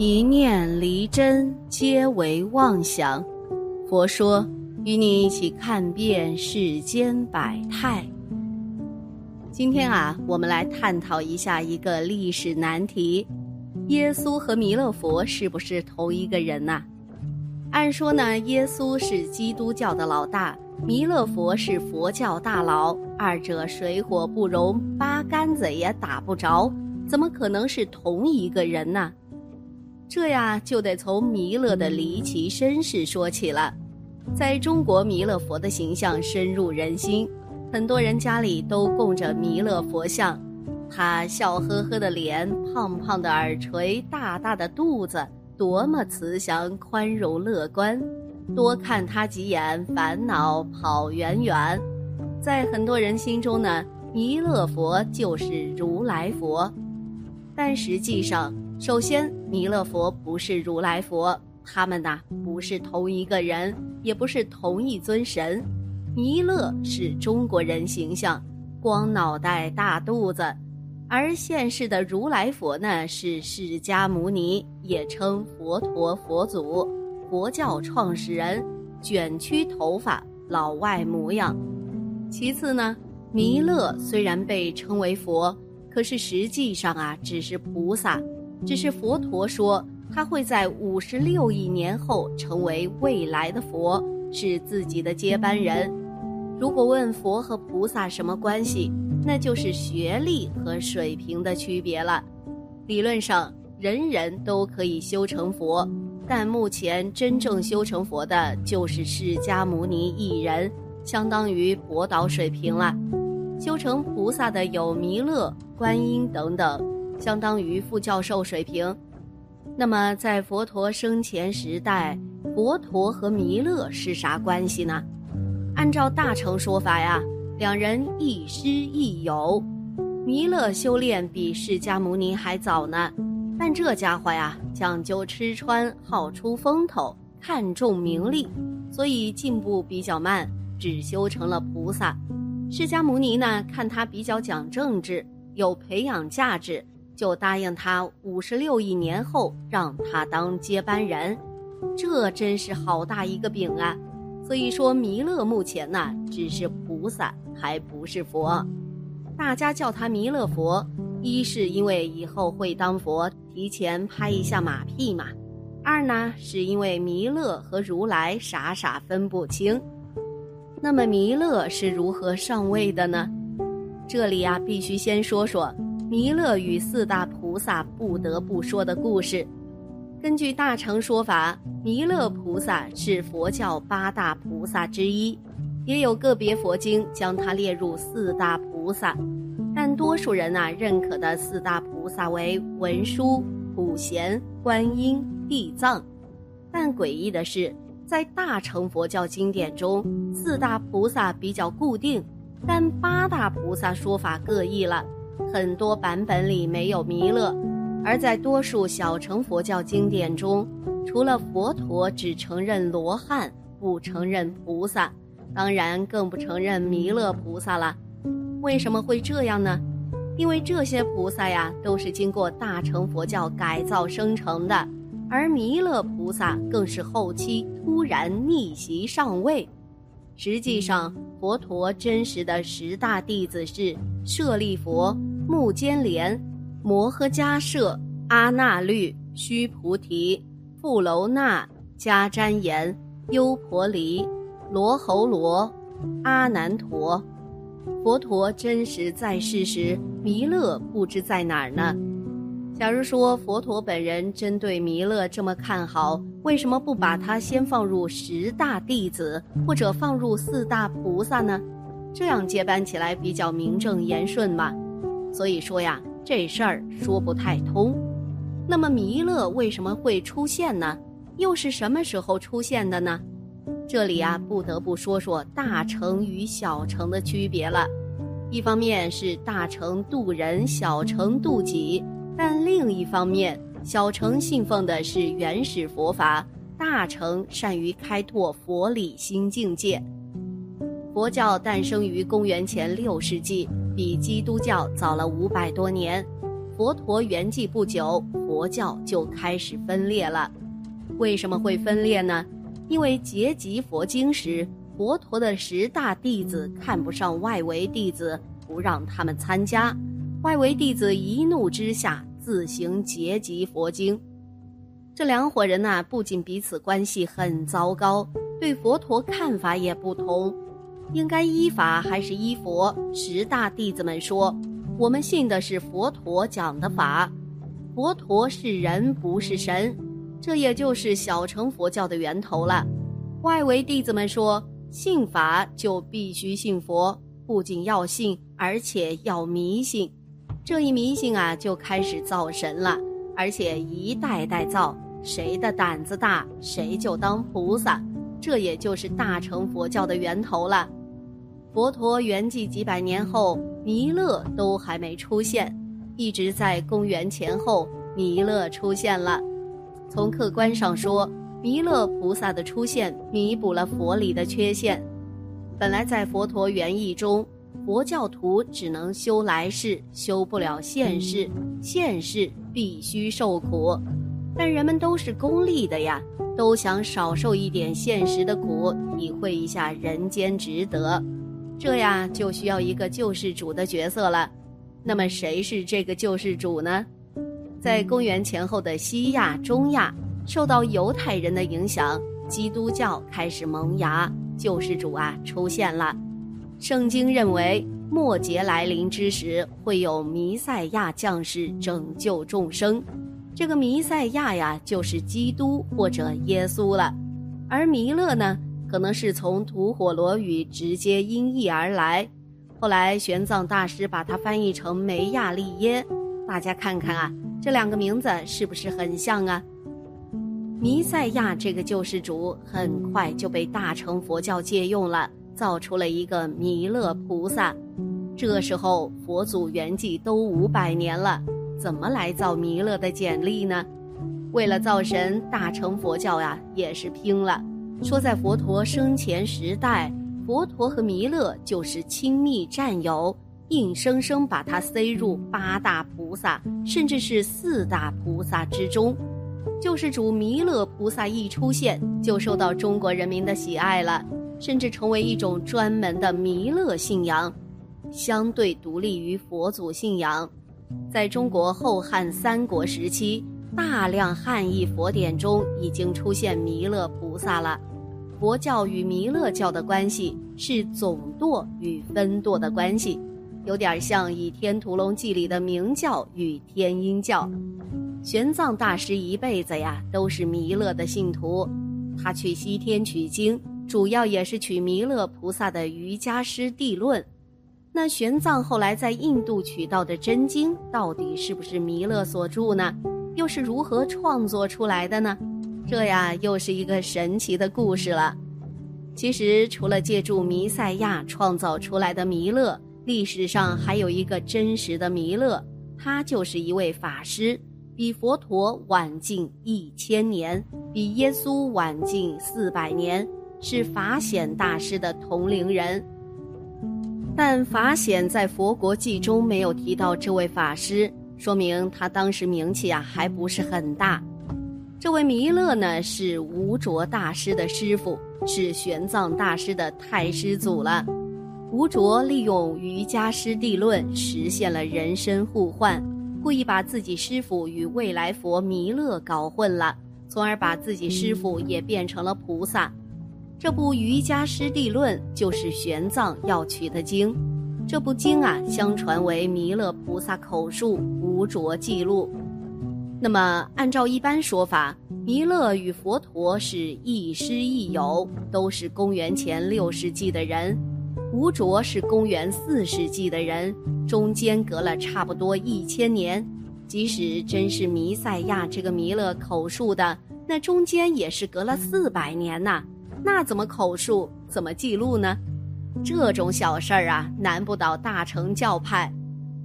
一念离真，皆为妄想。佛说，与你一起看遍世间百态。今天啊，我们来探讨一下一个历史难题：耶稣和弥勒佛是不是同一个人呢？按说呢，耶稣是基督教的老大，弥勒佛是佛教大佬，二者水火不容，八竿子也打不着，怎么可能是同一个人呢？这呀，就得从弥勒的离奇身世说起了。在中国，弥勒佛的形象深入人心，很多人家里都供着弥勒佛像。他笑呵呵的脸，胖胖的耳垂，大大的肚子，多么慈祥、宽容、乐观。多看他几眼，烦恼跑远远。在很多人心中呢，弥勒佛就是如来佛，但实际上。首先，弥勒佛不是如来佛，他们呐不是同一个人，也不是同一尊神。弥勒是中国人形象，光脑袋大肚子，而现世的如来佛呢是释迦牟尼，也称佛陀、佛祖，佛教创始人，卷曲头发，老外模样。其次呢，弥勒虽然被称为佛，可是实际上啊只是菩萨。只是佛陀说，他会在五十六亿年后成为未来的佛，是自己的接班人。如果问佛和菩萨什么关系，那就是学历和水平的区别了。理论上，人人都可以修成佛，但目前真正修成佛的就是释迦牟尼一人，相当于博导水平了。修成菩萨的有弥勒、观音等等。相当于副教授水平，那么在佛陀生前时代，佛陀和弥勒是啥关系呢？按照大乘说法呀，两人亦师亦友。弥勒修炼比释迦牟尼还早呢，但这家伙呀讲究吃穿，好出风头，看重名利，所以进步比较慢，只修成了菩萨。释迦牟尼呢，看他比较讲政治，有培养价值。就答应他五十六亿年后让他当接班人，这真是好大一个饼啊！所以说弥勒目前呢只是菩萨，还不是佛。大家叫他弥勒佛，一是因为以后会当佛，提前拍一下马屁嘛；二呢是因为弥勒和如来傻傻分不清。那么弥勒是如何上位的呢？这里呀必须先说说。弥勒与四大菩萨不得不说的故事，根据大乘说法，弥勒菩萨是佛教八大菩萨之一，也有个别佛经将他列入四大菩萨，但多数人呐认可的四大菩萨为文殊、普贤、观音、地藏。但诡异的是，在大乘佛教经典中，四大菩萨比较固定，但八大菩萨说法各异了。很多版本里没有弥勒，而在多数小乘佛教经典中，除了佛陀只承认罗汉，不承认菩萨，当然更不承认弥勒菩萨了。为什么会这样呢？因为这些菩萨呀，都是经过大乘佛教改造生成的，而弥勒菩萨更是后期突然逆袭上位。实际上，佛陀真实的十大弟子是舍利佛。目犍连、摩诃迦摄、阿那律、须菩提、富楼那、迦旃延、优婆离、罗侯罗、阿难陀。佛陀真实在世时，弥勒不知在哪儿呢？假如说佛陀本人针对弥勒这么看好，为什么不把他先放入十大弟子，或者放入四大菩萨呢？这样接班起来比较名正言顺嘛。所以说呀，这事儿说不太通。那么弥勒为什么会出现呢？又是什么时候出现的呢？这里啊，不得不说说大乘与小乘的区别了。一方面是大乘渡人，小乘渡己；但另一方面，小乘信奉的是原始佛法，大乘善于开拓佛理新境界。佛教诞生于公元前六世纪。比基督教早了五百多年，佛陀圆寂不久，佛教就开始分裂了。为什么会分裂呢？因为结集佛经时，佛陀的十大弟子看不上外围弟子，不让他们参加。外围弟子一怒之下，自行结集佛经。这两伙人呐，不仅彼此关系很糟糕，对佛陀看法也不同。应该依法还是依佛？十大弟子们说：“我们信的是佛陀讲的法，佛陀是人不是神。”这也就是小乘佛教的源头了。外围弟子们说：“信法就必须信佛，不仅要信，而且要迷信。这一迷信啊，就开始造神了，而且一代代造。谁的胆子大，谁就当菩萨。这也就是大乘佛教的源头了。佛陀圆寂几百年后，弥勒都还没出现，一直在公元前后，弥勒出现了。”从客观上说，弥勒菩萨的出现弥补了佛理的缺陷。本来在佛陀原意中，佛教徒只能修来世，修不了现世，现世必须受苦。但人们都是功利的呀，都想少受一点现实的苦，体会一下人间值得。这呀，就需要一个救世主的角色了。那么，谁是这个救世主呢？在公元前后的西亚、中亚，受到犹太人的影响，基督教开始萌芽，救世主啊出现了。圣经认为，末节来临之时，会有弥赛亚降世拯救众生。这个弥赛亚呀，就是基督或者耶稣了。而弥勒呢，可能是从吐火罗语直接音译而来，后来玄奘大师把它翻译成梅亚利耶。大家看看啊。这两个名字是不是很像啊？弥赛亚这个救世主很快就被大乘佛教借用了，造出了一个弥勒菩萨。这时候佛祖圆寂都五百年了，怎么来造弥勒的简历呢？为了造神，大乘佛教呀也是拼了，说在佛陀生前时代，佛陀和弥勒就是亲密战友。硬生生把他塞入八大菩萨，甚至是四大菩萨之中。救世主弥勒菩萨一出现，就受到中国人民的喜爱了，甚至成为一种专门的弥勒信仰，相对独立于佛祖信仰。在中国后汉三国时期，大量汉译佛典中已经出现弥勒菩萨了。佛教与弥勒教的关系是总舵与分舵的关系。有点像《倚天屠龙记》里的明教与天鹰教，玄奘大师一辈子呀都是弥勒的信徒，他去西天取经，主要也是取弥勒菩萨的《瑜伽师地论》。那玄奘后来在印度取到的真经，到底是不是弥勒所著呢？又是如何创作出来的呢？这呀又是一个神奇的故事了。其实，除了借助弥赛亚创造出来的弥勒。历史上还有一个真实的弥勒，他就是一位法师，比佛陀晚近一千年，比耶稣晚近四百年，是法显大师的同龄人。但法显在佛国记中没有提到这位法师，说明他当时名气啊还不是很大。这位弥勒呢，是吴卓大师的师傅，是玄奘大师的太师祖了。吴卓利用瑜伽师地论实现了人身互换，故意把自己师傅与未来佛弥勒搞混了，从而把自己师傅也变成了菩萨。这部瑜伽师地论就是玄奘要取的经。这部经啊，相传为弥勒菩萨口述，吴卓记录。那么，按照一般说法，弥勒与佛陀是亦师亦友，都是公元前六世纪的人。吴卓是公元四世纪的人，中间隔了差不多一千年。即使真是弥赛亚这个弥勒口述的，那中间也是隔了四百年呐。那怎么口述，怎么记录呢？这种小事儿啊，难不倒大乘教派。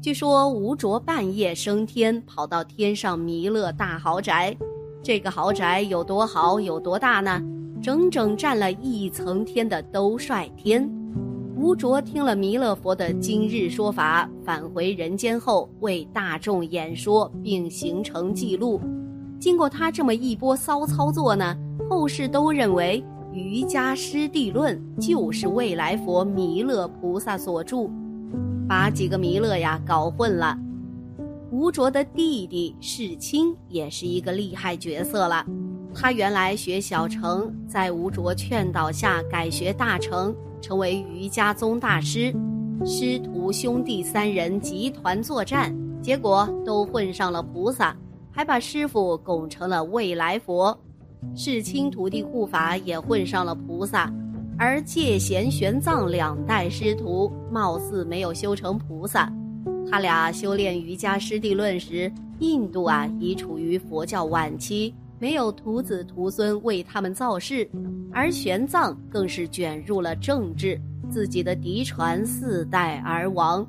据说吴卓半夜升天，跑到天上弥勒大豪宅。这个豪宅有多豪，有多大呢？整整占了一层天的兜率天。吴卓听了弥勒佛的今日说法，返回人间后为大众演说，并形成记录。经过他这么一波骚操作呢，后世都认为《瑜伽师地论》就是未来佛弥勒菩萨所著，把几个弥勒呀搞混了。吴卓的弟弟世清也是一个厉害角色了，他原来学小乘，在吴卓劝导下改学大乘。成为瑜伽宗大师，师徒兄弟三人集团作战，结果都混上了菩萨，还把师傅拱成了未来佛。世清徒弟护法也混上了菩萨，而戒贤玄奘两代师徒貌似没有修成菩萨。他俩修炼瑜伽师地论时，印度啊已处于佛教晚期。没有徒子徒孙为他们造势，而玄奘更是卷入了政治，自己的嫡传四代而亡。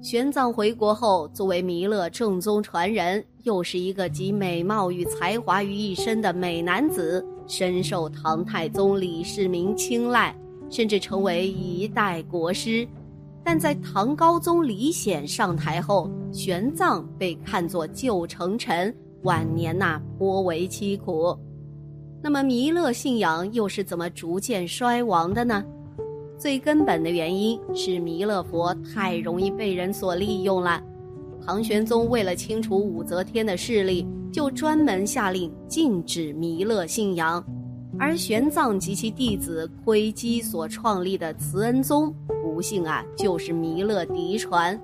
玄奘回国后，作为弥勒正宗传人，又是一个集美貌与才华于一身的美男子，深受唐太宗李世民青睐，甚至成为一代国师。但在唐高宗李显上台后，玄奘被看作旧成臣。晚年呐颇为凄苦，那么弥勒信仰又是怎么逐渐衰亡的呢？最根本的原因是弥勒佛太容易被人所利用了。唐玄宗为了清除武则天的势力，就专门下令禁止弥勒信仰，而玄奘及其弟子窥基所创立的慈恩宗，不幸啊就是弥勒嫡传。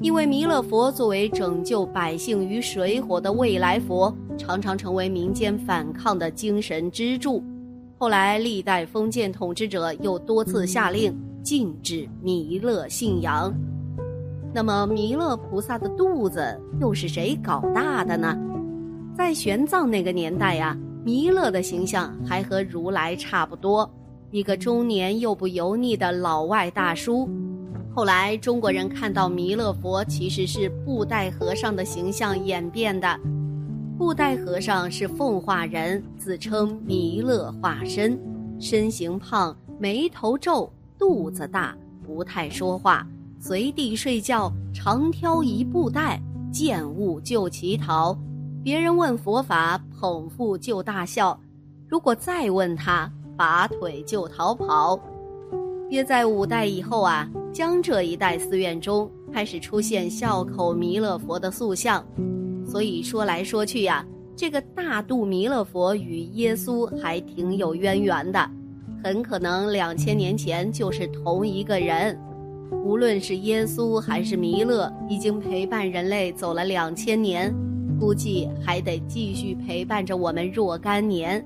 因为弥勒佛作为拯救百姓于水火的未来佛，常常成为民间反抗的精神支柱。后来历代封建统治者又多次下令禁止弥勒信仰。那么弥勒菩萨的肚子又是谁搞大的呢？在玄奘那个年代呀，弥勒的形象还和如来差不多，一个中年又不油腻的老外大叔。后来中国人看到弥勒佛其实是布袋和尚的形象演变的。布袋和尚是奉化人，自称弥勒化身，身形胖，眉头皱，肚子大，不太说话，随地睡觉，常挑一布袋，见物就乞讨。别人问佛法，捧腹就大笑；如果再问他，拔腿就逃跑。约在五代以后啊。江浙一带寺院中开始出现笑口弥勒佛的塑像，所以说来说去呀，这个大肚弥勒佛与耶稣还挺有渊源的，很可能两千年前就是同一个人。无论是耶稣还是弥勒，已经陪伴人类走了两千年，估计还得继续陪伴着我们若干年。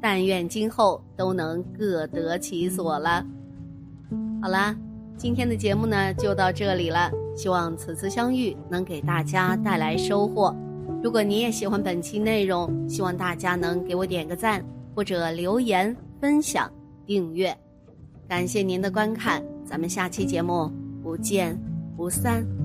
但愿今后都能各得其所了。好啦。今天的节目呢就到这里了，希望此次相遇能给大家带来收获。如果你也喜欢本期内容，希望大家能给我点个赞，或者留言、分享、订阅。感谢您的观看，咱们下期节目不见不散。